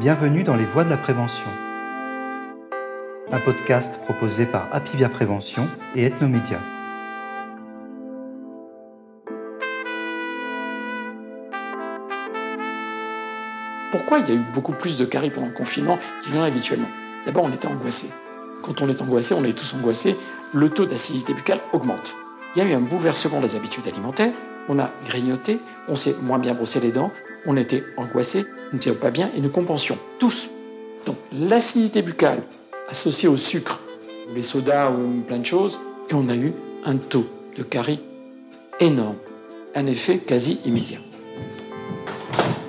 Bienvenue dans les voies de la prévention. Un podcast proposé par Apivia Prévention et Ethnomédia. Pourquoi il y a eu beaucoup plus de caries pendant le confinement qu'il y en a habituellement? D'abord, on était angoissé. Quand on est angoissé, on est tous angoissés, le taux d'acidité buccale augmente. Il y a eu un bouleversement des habitudes alimentaires, on a grignoté, on s'est moins bien brossé les dents, on était angoissé, nous n'étions pas bien et nous compensions tous. Donc l'acidité buccale associée au sucre, les sodas ou plein de choses, et on a eu un taux de caries énorme, un effet quasi immédiat.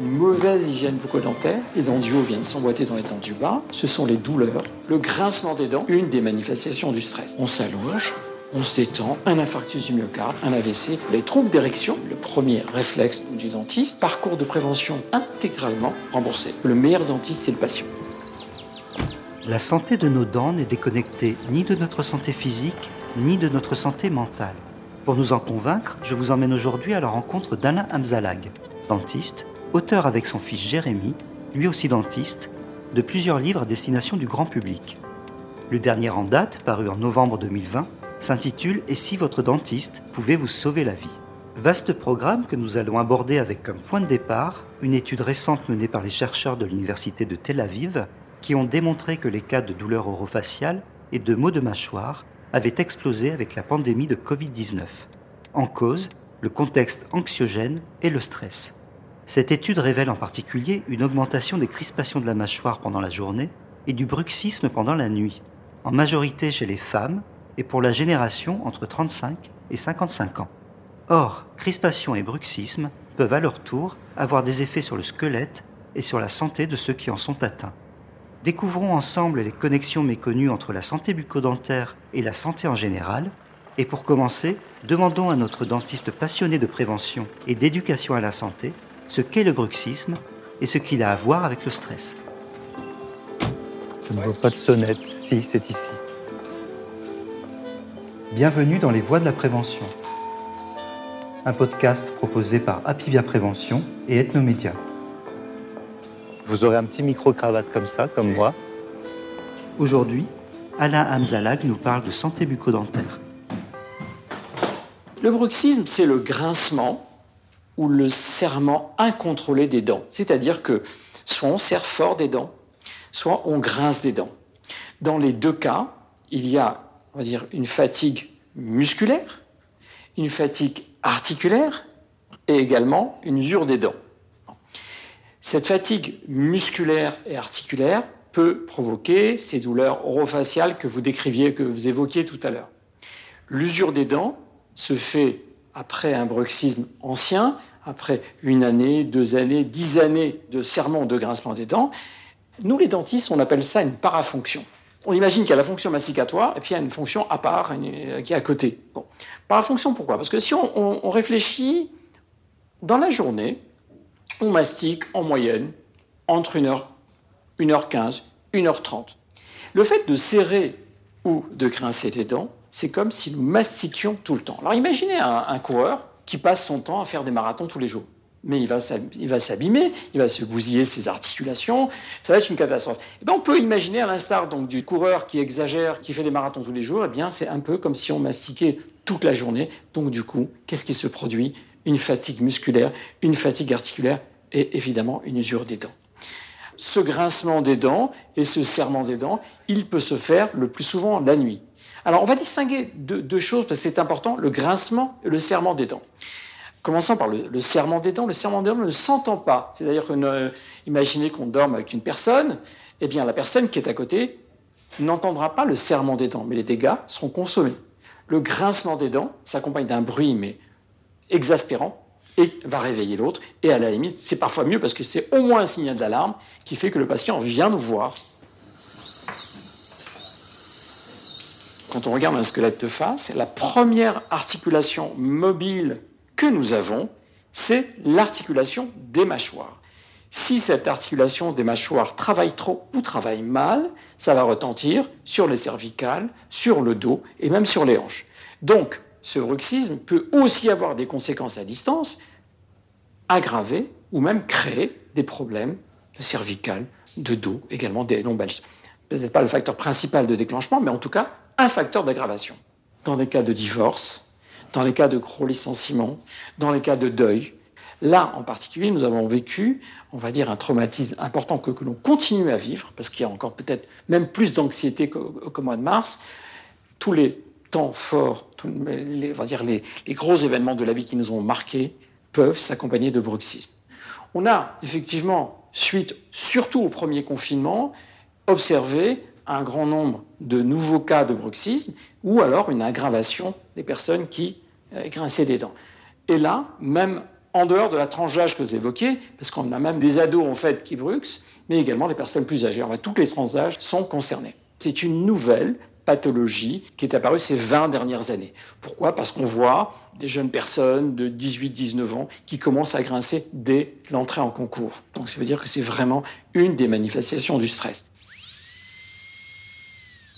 Une mauvaise hygiène bucco-dentaire, les dents du viennent s'emboîter dans les dents du bas, ce sont les douleurs, le grincement des dents, une des manifestations du stress. On s'allonge, on s'étend, un infarctus du myocarde, un AVC, les troubles d'érection, le premier réflexe du dentiste, parcours de prévention intégralement remboursé. Le meilleur dentiste, c'est le patient. La santé de nos dents n'est déconnectée ni de notre santé physique, ni de notre santé mentale. Pour nous en convaincre, je vous emmène aujourd'hui à la rencontre d'Alain Hamzalag, dentiste, auteur avec son fils Jérémy, lui aussi dentiste, de plusieurs livres à destination du grand public. Le dernier en date, paru en novembre 2020, s'intitule Et si votre dentiste pouvait vous sauver la vie? Vaste programme que nous allons aborder avec comme point de départ une étude récente menée par les chercheurs de l'Université de Tel Aviv qui ont démontré que les cas de douleurs orofaciales et de maux de mâchoire avaient explosé avec la pandémie de Covid-19. En cause, le contexte anxiogène et le stress. Cette étude révèle en particulier une augmentation des crispations de la mâchoire pendant la journée et du bruxisme pendant la nuit, en majorité chez les femmes et pour la génération entre 35 et 55 ans. Or, crispation et bruxisme peuvent à leur tour avoir des effets sur le squelette et sur la santé de ceux qui en sont atteints. Découvrons ensemble les connexions méconnues entre la santé bucco-dentaire et la santé en général. Et pour commencer, demandons à notre dentiste passionné de prévention et d'éducation à la santé ce qu'est le bruxisme et ce qu'il a à voir avec le stress. Je ne vois pas de sonnette. Si, c'est ici. Bienvenue dans les voies de la prévention. Un podcast proposé par Apivia Prévention et Ethnomédia. Vous aurez un petit micro-cravate comme ça, comme moi. Aujourd'hui, Alain Hamzalag nous parle de santé bucco-dentaire. Le bruxisme, c'est le grincement ou le serrement incontrôlé des dents. C'est-à-dire que soit on serre fort des dents, soit on grince des dents. Dans les deux cas, il y a, on va dire, une fatigue musculaire, une fatigue articulaire et également une usure des dents. Cette fatigue musculaire et articulaire peut provoquer ces douleurs orofaciales que vous décriviez, que vous évoquiez tout à l'heure. L'usure des dents se fait après un bruxisme ancien, après une année, deux années, dix années de serment de grincement des dents. Nous, les dentistes, on appelle ça une parafonction. On imagine qu'il y a la fonction masticatoire et puis il y a une fonction à part qui est à côté. Bon. Parafonction, pourquoi? Parce que si on, réfléchit dans la journée, on mastique en moyenne entre 1h, 1h15, 1h30. Le fait de serrer ou de grincer des dents, c'est comme si nous mastiquions tout le temps. Alors imaginez un, coureur qui passe son temps à faire des marathons tous les jours. Mais il va s'abîmer, il va se bousiller ses articulations, ça va être une catastrophe. Et eh bien, on peut imaginer, à l'instar donc du coureur qui exagère, qui fait des marathons tous les jours, eh bien c'est un peu comme si on mastiquait toute la journée. Donc du coup, qu'est-ce qui se produit? Une fatigue musculaire, une fatigue articulaire et évidemment une usure des dents. Ce grincement des dents et ce serrement des dents, il peut se faire le plus souvent la nuit. Alors on va distinguer deux, choses parce que c'est important, le grincement et le serrement des dents. Commençons par le, serrement des dents. Le serrement des dents ne s'entend pas. C'est-à-dire que euh, imaginez qu'on dorme avec une personne, eh bien la personne qui est à côté n'entendra pas le serrement des dents, mais les dégâts seront consommés. Le grincement des dents s'accompagne d'un bruit mais exaspérant et va réveiller l'autre. Et à la limite, c'est parfois mieux parce que c'est au moins un signal d'alarme qui fait que le patient vient nous voir. Quand on regarde un squelette de face, la première articulation mobile que nous avons, c'est l'articulation des mâchoires. Si cette articulation des mâchoires travaille trop ou travaille mal, ça va retentir sur les cervicales, sur le dos et même sur les hanches. Donc, ce bruxisme peut aussi avoir des conséquences à distance, aggraver ou même créer des problèmes de cervicales, de dos, également des lombalgies. Peut-être pas le facteur principal de déclenchement, mais en tout cas un facteur d'aggravation. Dans les cas de divorce, dans les cas de gros licenciement, dans les cas de deuil, Là, en particulier, nous avons vécu, on va dire, un traumatisme important que, l'on continue à vivre, parce qu'il y a encore peut-être même plus d'anxiété qu'au mois de mars. Tous les temps forts, les, on va dire les, gros événements de la vie qui nous ont marqués peuvent s'accompagner de bruxisme. On a effectivement, suite surtout au premier confinement, observé un grand nombre de nouveaux cas de bruxisme ou alors une aggravation des personnes qui euh, grinçaient des dents. Et là, même en dehors de la tranche d'âge que vous évoquez, parce qu'on a même des ados en fait qui bruxent, mais également les personnes plus âgées. En toutes les tranches d'âge sont concernées. C'est une nouvelle pathologie qui est apparue ces 20 dernières années. Pourquoi? Parce qu'on voit des jeunes personnes de 18-19 ans qui commencent à grincer dès l'entrée en concours. Donc ça veut dire que c'est vraiment une des manifestations du stress.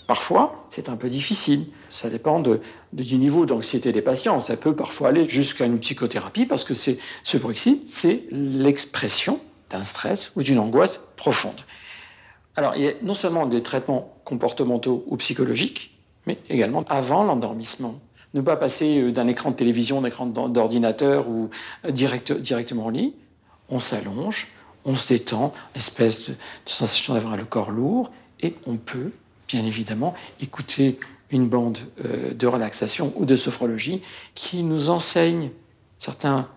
Parfois, c'est un peu difficile. Ça dépend du niveau d'anxiété des patients. Ça peut parfois aller jusqu'à une psychothérapie parce que ce bruxisme, c'est l'expression d'un stress ou d'une angoisse profonde. Alors, il y a non seulement des traitements comportementaux ou psychologiques, mais également avant l'endormissement. Ne pas passer euh, d'un écran de télévision, d'un écran d'ordinateur ou euh, directement au lit. On s'allonge, on se détend, espèce de sensation d'avoir le corps lourd, et on peut bien évidemment, écouter une bande euh, de relaxation ou de sophrologie qui nous enseigne certains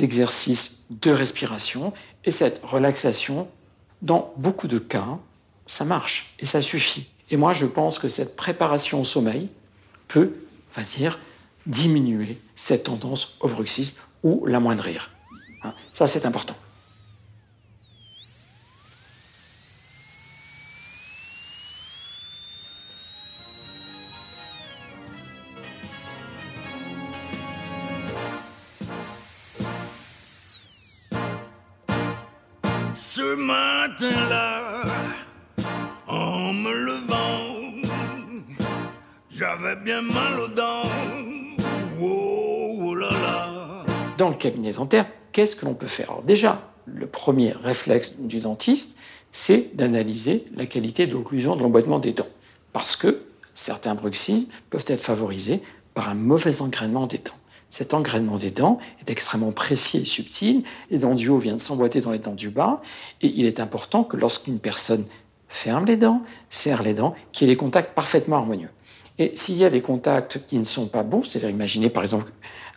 exercices de respiration. Et cette relaxation, dans beaucoup de cas, ça marche et ça suffit. Et moi, je pense que cette préparation au sommeil peut, va dire, diminuer cette tendance au bruxisme ou l'amoindrir. Hein, ça, c'est important. Ce matin-là, en me levant, j'avais bien mal aux dents. Oh, oh. Dans le cabinet dentaire, qu'est-ce que l'on peut faire? Alors déjà, le premier réflexe du dentiste, c'est d'analyser la qualité de l'occlusion de l'emboîtement des dents. Parce que certains bruxismes peuvent être favorisés par un mauvais engrainement des dents. Cet engrainement des dents est extrêmement précis et subtil. Les dents du haut viennent s'emboîter dans les dents du bas. Et il est important que lorsqu'une personne ferme les dents, serre les dents, qu'il y ait des contacts parfaitement harmonieux. Et s'il y a des contacts qui ne sont pas bons, c'est-à-dire imaginez par exemple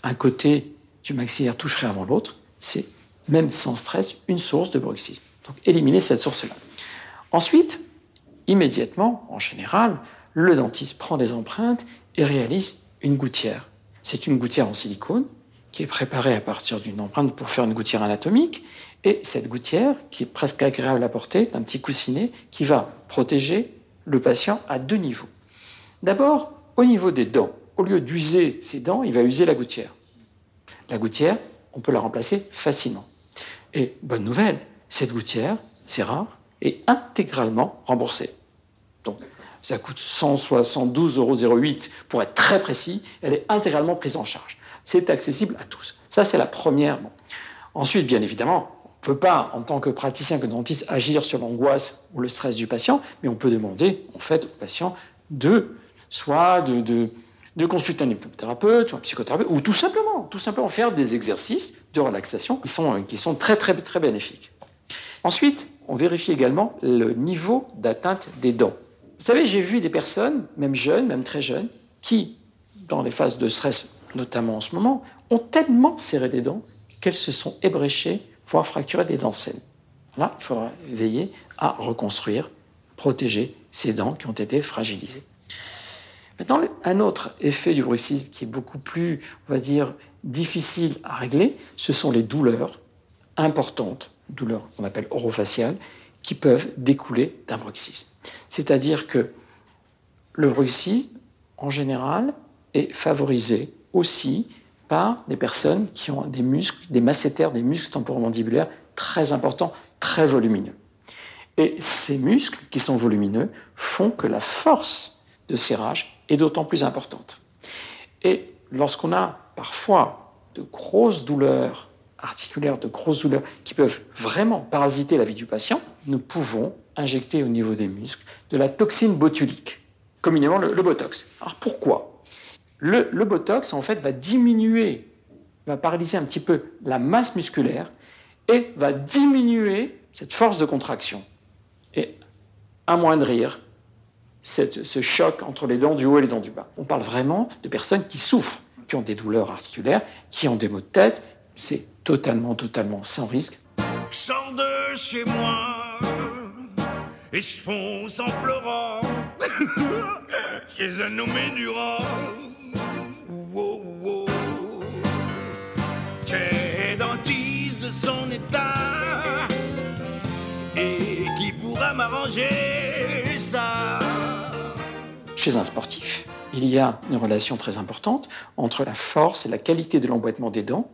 un côté du maxillaire toucherait avant l'autre, c'est même sans stress une source de bruxisme. Donc éliminer cette source-là. Ensuite, immédiatement, en général, le dentiste prend des empreintes et réalise une gouttière. C'est une gouttière en silicone qui est préparée à partir d'une empreinte pour faire une gouttière anatomique. Et cette gouttière, qui est presque agréable à porter, est un petit coussinet qui va protéger le patient à deux niveaux. D'abord, au niveau des dents. Au lieu d'user ses dents, il va user la gouttière. La gouttière, on peut la remplacer facilement. Et bonne nouvelle, cette gouttière, c'est rare, est intégralement remboursée. Donc, ça coûte 172,08 euros pour être très précis. Elle est intégralement prise en charge. C'est accessible à tous. Ça, c'est la première. Ensuite, bien évidemment, on ne peut pas, en tant que praticien, que dentiste, agir sur l'angoisse ou le stress du patient, mais on peut demander, en fait, au patient de soit de, de, consulter un hypnothérapeute ou un psychothérapeute, ou tout simplement, tout simplement faire des exercices de relaxation qui sont, qui sont très, très, très bénéfiques. Ensuite, on vérifie également le niveau d'atteinte des dents. Vous savez, j'ai vu des personnes, même jeunes, même très jeunes, qui, dans les phases de stress, notamment en ce moment, ont tellement serré des dents qu'elles se sont ébréchées, voire fracturées des dents saines. Là, il faudra veiller à reconstruire, protéger ces dents qui ont été fragilisées. Maintenant, un autre effet du bruxisme qui est beaucoup plus, on va dire, difficile à régler, ce sont les douleurs importantes, douleurs qu'on appelle orofaciales, qui peuvent découler d'un bruxisme. C'est-à-dire que le bruxisme, en général, est favorisé aussi par des personnes qui ont des muscles, des masséters, des muscles temporomandibulaires très importants, très volumineux. Et ces muscles qui sont volumineux font que la force de serrage est d'autant plus importante. Et lorsqu'on a parfois de grosses douleurs articulaires, de grosses douleurs qui peuvent vraiment parasiter la vie du patient, nous pouvons injecter au niveau des muscles de la toxine botulique, communément le, Botox. Alors pourquoi? Le, Botox, en fait, va diminuer, va paralyser un petit peu la masse musculaire et va diminuer cette force de contraction et amoindrir ce choc entre les dents du haut et les dents du bas. On parle vraiment de personnes qui souffrent, qui ont des douleurs articulaires, qui ont des maux de tête. C'est totalement, totalement sans risque. Sors de chez moi et je fonce en pleurant chez un nommé Durand. J'ai dentiste de son état et qui pourra m'arranger ça. Chez un sportif, il y a une relation très importante entre la force et la qualité de l'emboîtement des dents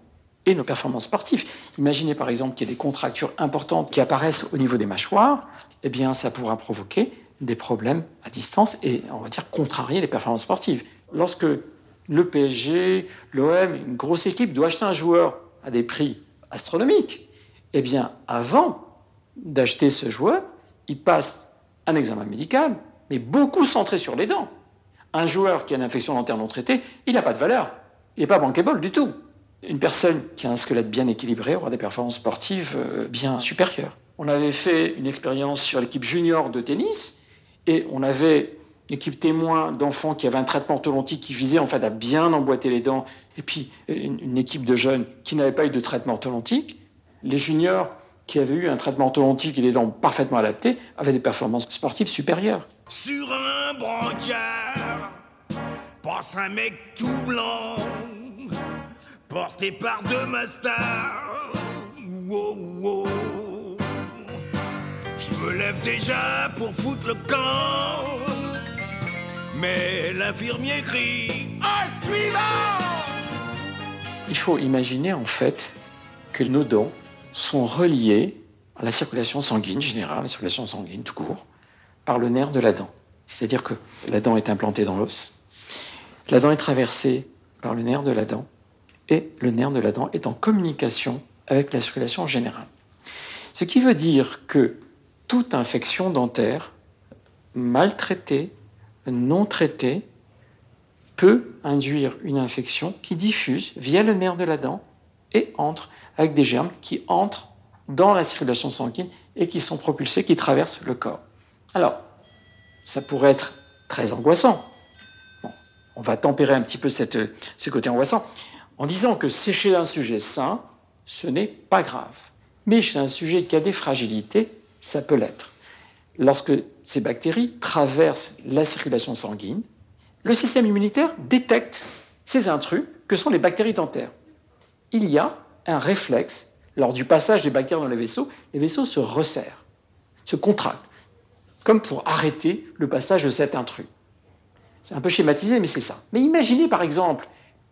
et nos performances sportives. Imaginez par exemple qu'il y ait des contractures importantes qui apparaissent au niveau des mâchoires, eh bien ça pourra provoquer des problèmes à distance et on va dire contrarier les performances sportives. Lorsque le PSG, l'OM, une grosse équipe doit acheter un joueur à des prix astronomiques, eh bien avant d'acheter ce joueur, il passe un examen médical, mais beaucoup centré sur les dents. Un joueur qui a une infection dentaire non traitée, il n'a pas de valeur. Il n'est pas bankable du tout. Une personne qui a un squelette bien équilibré aura des performances sportives euh, bien supérieures. On avait fait une expérience sur l'équipe junior de tennis et on avait une équipe témoin d'enfants qui avaient un traitement orthodontique qui visait en fait à bien emboîter les dents et puis une, une équipe de jeunes qui n'avaient pas eu de traitement orthodontique. Les juniors qui avaient eu un traitement orthodontique et des dents parfaitement adaptées avaient des performances sportives supérieures. Sur un brancard passe un mec tout blanc, porté par deux masters. Wow, wow. Je me lève déjà pour foutre le camp, mais l'infirmier crie À suivant Il faut imaginer en fait que nos dents sont reliés à la circulation sanguine générale, la circulation sanguine tout court, par le nerf de la dent. C'est-à-dire que la dent est implantée dans l'os, la dent est traversée par le nerf de la dent, et le nerf de la dent est en communication avec la circulation générale. Ce qui veut dire que toute infection dentaire mal traitée, non traitée, peut induire une infection qui diffuse via le nerf de la dent et entre avec des germes qui entrent dans la circulation sanguine et qui sont propulsés, qui traversent le corps. Alors, ça pourrait être très angoissant. on va tempérer un petit peu cette, ce côté angoissant en disant que c'est chez un sujet sain, ce n'est pas grave. Mais chez un sujet qui a des fragilités, ça peut l'être. Lorsque ces bactéries traversent la circulation sanguine, le système immunitaire détecte ces intrus que sont les bactéries dentaires. Il y a un réflexe. Lors du passage des bactéries dans les vaisseaux, les vaisseaux se resserrent, se contractent, comme pour arrêter le passage de cet intrus. C'est un peu schématisé, mais c'est ça. Mais imaginez par exemple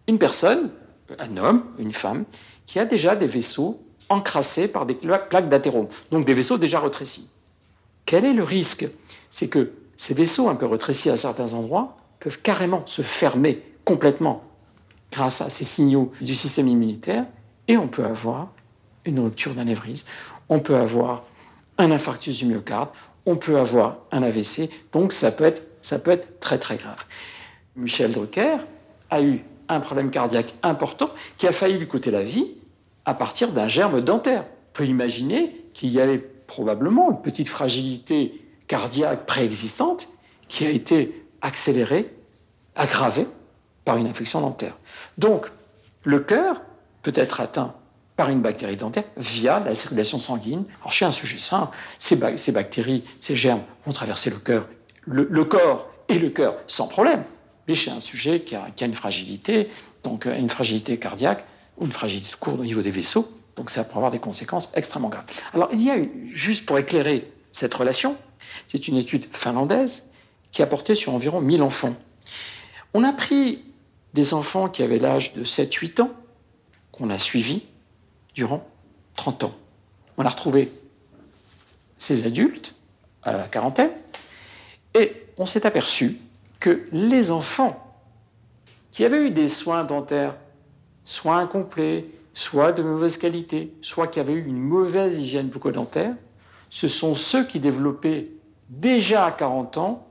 une personne, un homme, une femme, qui a déjà des vaisseaux encrassés par des plaques d'athérome, donc des vaisseaux déjà rétrécis. Quel est le risque? C'est que ces vaisseaux un peu rétrécis à certains endroits peuvent carrément se fermer complètement grâce à ces signaux du système immunitaire et on peut avoir une rupture d'anévrisme, on peut avoir un infarctus du myocarde, on peut avoir un AVC, donc ça peut être, ça peut être très très grave. Michel Drucker a eu un problème cardiaque important qui a failli lui coûter la vie à partir d'un germe dentaire. On peut imaginer qu'il y avait probablement une petite fragilité cardiaque préexistante qui a été accélérée, aggravée par une infection dentaire. Donc, le cœur peut être atteint par une bactérie dentaire via la circulation sanguine. Alors chez un sujet sain, ces, bactéries, ces germes vont traverser le cœur, le, corps et le cœur sans problème. Mais chez un sujet qui a, une fragilité, donc euh, une fragilité cardiaque ou une fragilité courte au niveau des vaisseaux, donc ça peut avoir des conséquences extrêmement graves. Alors il y a, juste pour éclairer cette relation, c'est une étude finlandaise qui a porté sur environ 1000 enfants. On a pris des enfants qui avaient l'âge de 7-8 ans, qu'on a suivis durant 30 ans. On a retrouvé ces adultes à la quarantaine et on s'est aperçu que les enfants qui avaient eu des soins dentaires, soins incomplets, soit de mauvaise qualité, soit qui avaient eu une mauvaise hygiène bucco-dentaire, ce sont ceux qui développaient déjà à 40 ans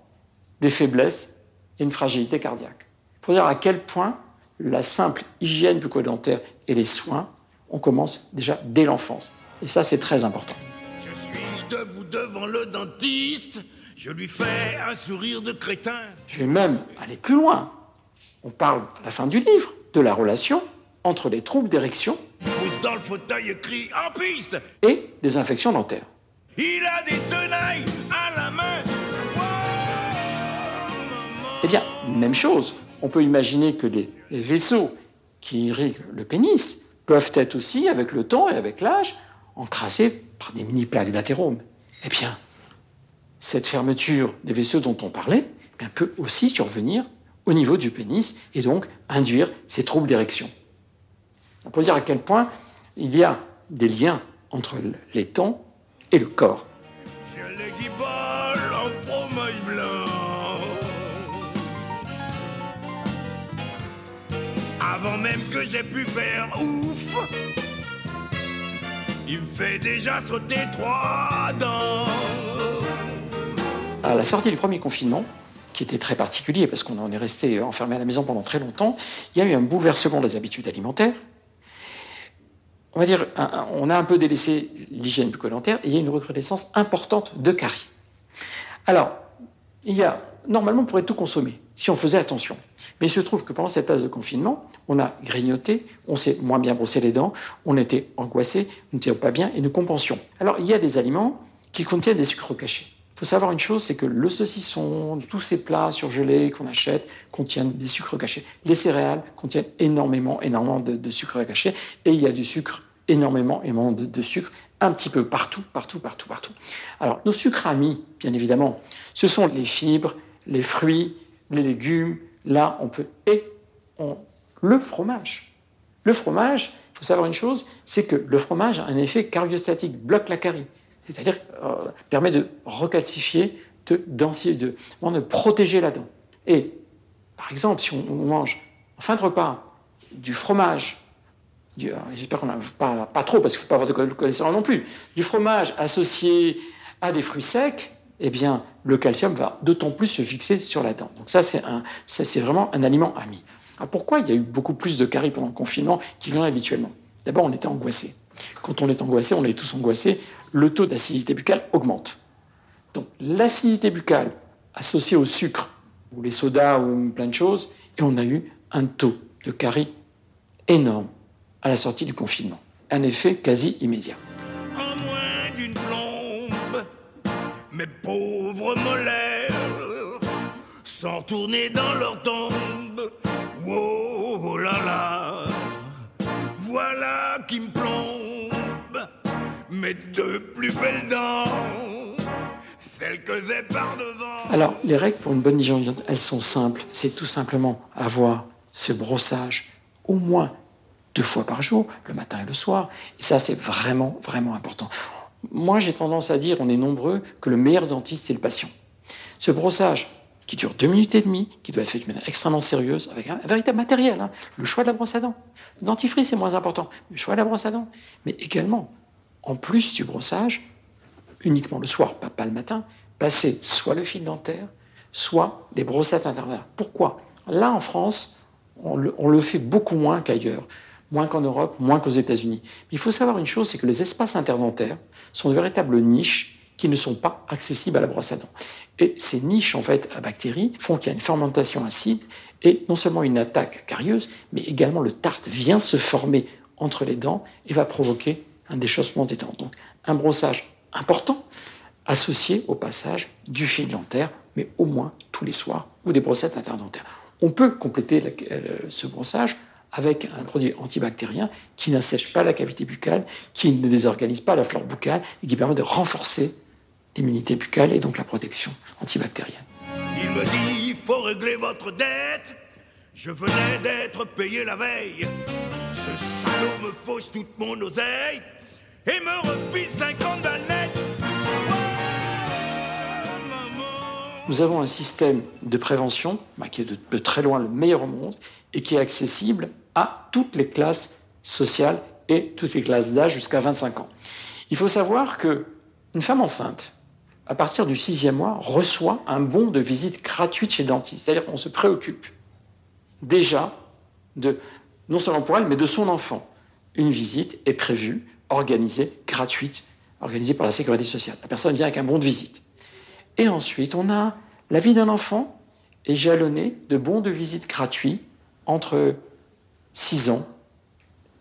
des faiblesses et une fragilité cardiaque. Pour dire à quel point la simple hygiène bucco-dentaire et les soins, on commence déjà dès l'enfance. Et ça, c'est très important. Je suis debout devant le dentiste, je lui fais un sourire de crétin. Je vais même aller plus loin. On parle à la fin du livre de la relation entre les troubles d'érection Pousse dans le fauteuil et crie en piste. et les infections dentaires. Il a des tenailles à la main. Wow. Eh bien, même chose. On peut imaginer que les, les vaisseaux qui irriguent le pénis peuvent être aussi, avec le temps et avec l'âge, encrassés par des mini-plaques d'athérome. Eh bien, cette fermeture des vaisseaux dont on parlait eh peut aussi survenir au niveau du pénis et donc induire ces troubles d'érection. On peut dire à quel point il y a des liens entre les temps et le corps. Avant même que j'ai pu faire ouf, il me fait déjà sauter trois dents. À la sortie du premier confinement, qui était très particulier parce qu'on en est resté enfermé à la maison pendant très longtemps, il y a eu un bouleversement des habitudes alimentaires. On va dire, on a un peu délaissé l'hygiène bucco-dentaire et il y a une recrudescence importante de caries. Alors, il y a, normalement, on pourrait tout consommer si on faisait attention. Mais il se trouve que pendant cette phase de confinement, on a grignoté, on s'est moins bien brossé les dents, on était angoissé, on n'était pas bien et nous compensions. Alors, il y a des aliments qui contiennent des sucres cachés. Faut savoir une chose, c'est que le saucisson, tous ces plats surgelés qu'on achète contiennent des sucres cachés. Les céréales contiennent énormément, énormément de, de sucres cachés et il y a du sucre, énormément, énormément de, de sucre, un petit peu partout, partout, partout, partout. Alors, nos sucres amis, bien évidemment, ce sont les fibres, les fruits, les légumes. Là, on peut. Et on- le fromage. Le fromage, il faut savoir une chose, c'est que le fromage a un effet cariostatique, bloque la carie. C'est-à-dire euh, permet de recalcifier, de, de, de protéger la dent. Et, par exemple, si on, mange en fin de repas du fromage, alors, j'espère qu'on n'a pas, pas trop, parce qu'il ne faut pas avoir de chol- cholestérol non plus, du fromage associé à des fruits secs, eh bien, le calcium va d'autant plus se fixer sur la dent. Donc ça, c'est vraiment un aliment ami. Alors pourquoi il y a eu beaucoup plus de caries pendant le confinement qu'il y en a habituellement? D'abord, on était angoissé. Quand on est angoissé, on est tous angoissés, le taux d'acidité buccale augmente. Donc l'acidité buccale associée au sucre, ou les sodas, ou plein de choses, et on a eu un taux de caries énorme à la sortie du confinement. Un effet quasi immédiat. en moins d'une plombe. Mes pauvres molaires sans tourner dans leur tombe. Wow, oh là là, voilà qui me plombe. Mes deux plus belles dents, que j'ai par devant. Alors, les règles pour une bonne hygiène, elles sont simples. C'est tout simplement avoir ce brossage au moins deux fois par jour, le matin et le soir. Et ça, c'est vraiment, vraiment important. Moi, j'ai tendance à dire, on est nombreux, que le meilleur dentiste, c'est le patient. Ce brossage, qui dure deux minutes et demie, qui doit être fait d'une manière extrêmement sérieuse, avec un, un véritable matériel, hein. le choix de la brosse à dents. Le dentifrice, c'est moins important, le choix de la brosse à dents. Mais également, en plus du brossage, uniquement le soir, pas, le matin, passer soit le fil dentaire, soit les brossettes interdentaires. Pourquoi? Là, en France, on le, fait beaucoup moins qu'ailleurs, moins qu'en Europe, moins qu'aux États-Unis. Il faut savoir une chose, c'est que les espaces interdentaires sont de véritables niches qui ne sont pas accessibles à la brosse à dents. Et ces niches, en fait, à bactéries, font qu'il y a une fermentation acide et non seulement une attaque carieuse, mais également le tartre vient se former entre les dents et va provoquer un déchaussement des. Donc, un brossage important associé au passage du fil dentaire, mais au moins tous les soirs, ou des brossettes interdentaires. On peut compléter euh, ce brossage avec un produit antibactérien qui n'assèche pas la cavité buccale, qui ne désorganise pas la flore buccale et qui permet de renforcer l'immunité buccale et donc la protection antibactérienne. Il me dit, faut régler votre dette. Je venais d'être payé la veille. Ce salaud me fausse toute mon oseille et me refile 50 balles. Nous avons un système de prévention bah, qui est de, très loin le meilleur au monde et qui est accessible à toutes les classes sociales et toutes les classes d'âge jusqu'à 25 ans. Il faut savoir que une femme enceinte, à partir du sixième mois, reçoit un bon de visite gratuite chez dentiste. C'est-à-dire qu'on se préoccupe déjà de, non seulement pour elle, mais de son enfant. Une visite est prévue, organisée, gratuite, organisée par la sécurité sociale. La personne vient avec un bon de visite. Et ensuite, on a la vie d'un enfant est jalonnée de bons de visite gratuits entre 6 ans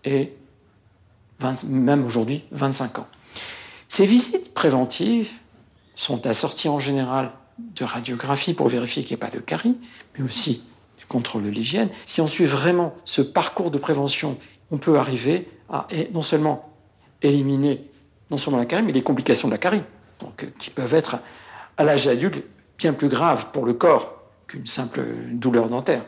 et même aujourd'hui 25 ans. Ces visites préventives sont assorties en général de radiographie pour vérifier qu'il n'y ait pas de carie, mais aussi du contrôle de l'hygiène. Si on suit vraiment ce parcours de prévention, on peut arriver à non seulement éliminer non seulement la carie, mais les complications de la carie, donc, qui peuvent être à l'âge adulte bien plus graves pour le corps qu'une simple douleur dentaire.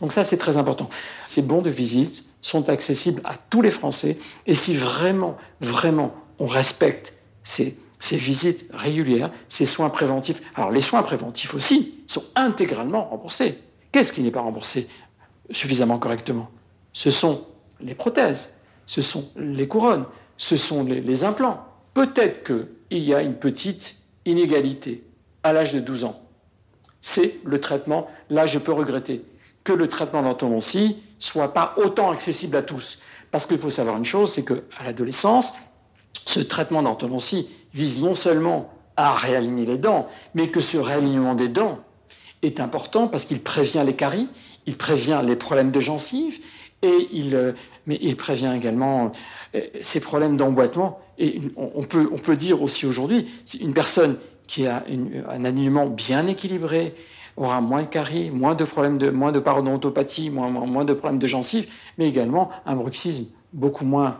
Donc ça, c'est très important. Ces bons de visite sont accessibles à tous les Français. Et si vraiment, vraiment, on respecte ces, ces visites régulières, ces soins préventifs, alors les soins préventifs aussi sont intégralement remboursés. Qu'est-ce qui n'est pas remboursé suffisamment correctement? Ce sont les prothèses, ce sont les couronnes, ce sont les, implants. Peut-être qu'il y a une petite inégalité à l'âge de 12 ans. C'est le traitement. Là, je peux regretter que le traitement d'orthodontie soit pas autant accessible à tous. Parce qu'il faut savoir une chose, c'est qu'à l'adolescence, ce traitement d'orthodontie vise non seulement à réaligner les dents, mais que ce réalignement des dents est important parce qu'il prévient les caries, il prévient les problèmes de gencives, et il, euh, mais il prévient également euh, ces problèmes d'emboîtement. Et on peut, on peut dire aussi aujourd'hui, une personne qui a un alignement bien équilibré, aura moins de caries, moins de problèmes de, moins de parodontopathie, moins, de problèmes de gencives, mais également un bruxisme beaucoup moins,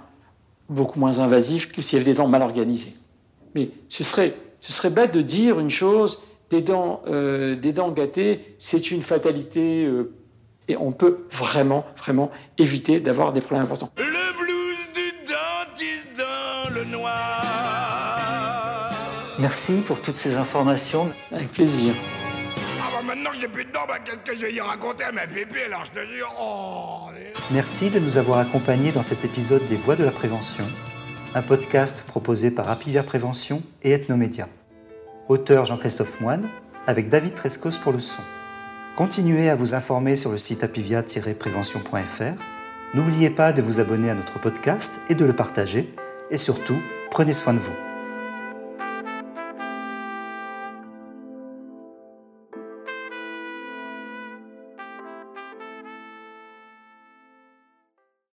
beaucoup moins invasif que s'il y avait des dents mal organisées. Mais ce serait, ce serait bête de dire une chose, des dents, euh, des dents gâtées, c'est une fatalité, et on peut vraiment, vraiment éviter d'avoir des problèmes importants. Le blues du dentiste dans le noir. Merci pour toutes ces informations. Avec plaisir. Ah bah maintenant que j'ai plus de dents, bah qu'est-ce que je vais y raconter à ma pépé alors je te jure oh, Merci de nous avoir accompagnés dans cet épisode des Voix de la Prévention, un podcast proposé par Apilia Prévention et Ethnomédia. Auteur Jean-Christophe Moine, avec David Trescos pour le son. Continuez à vous informer sur le site apivia-prévention.fr. N'oubliez pas de vous abonner à notre podcast et de le partager. Et surtout, prenez soin de vous.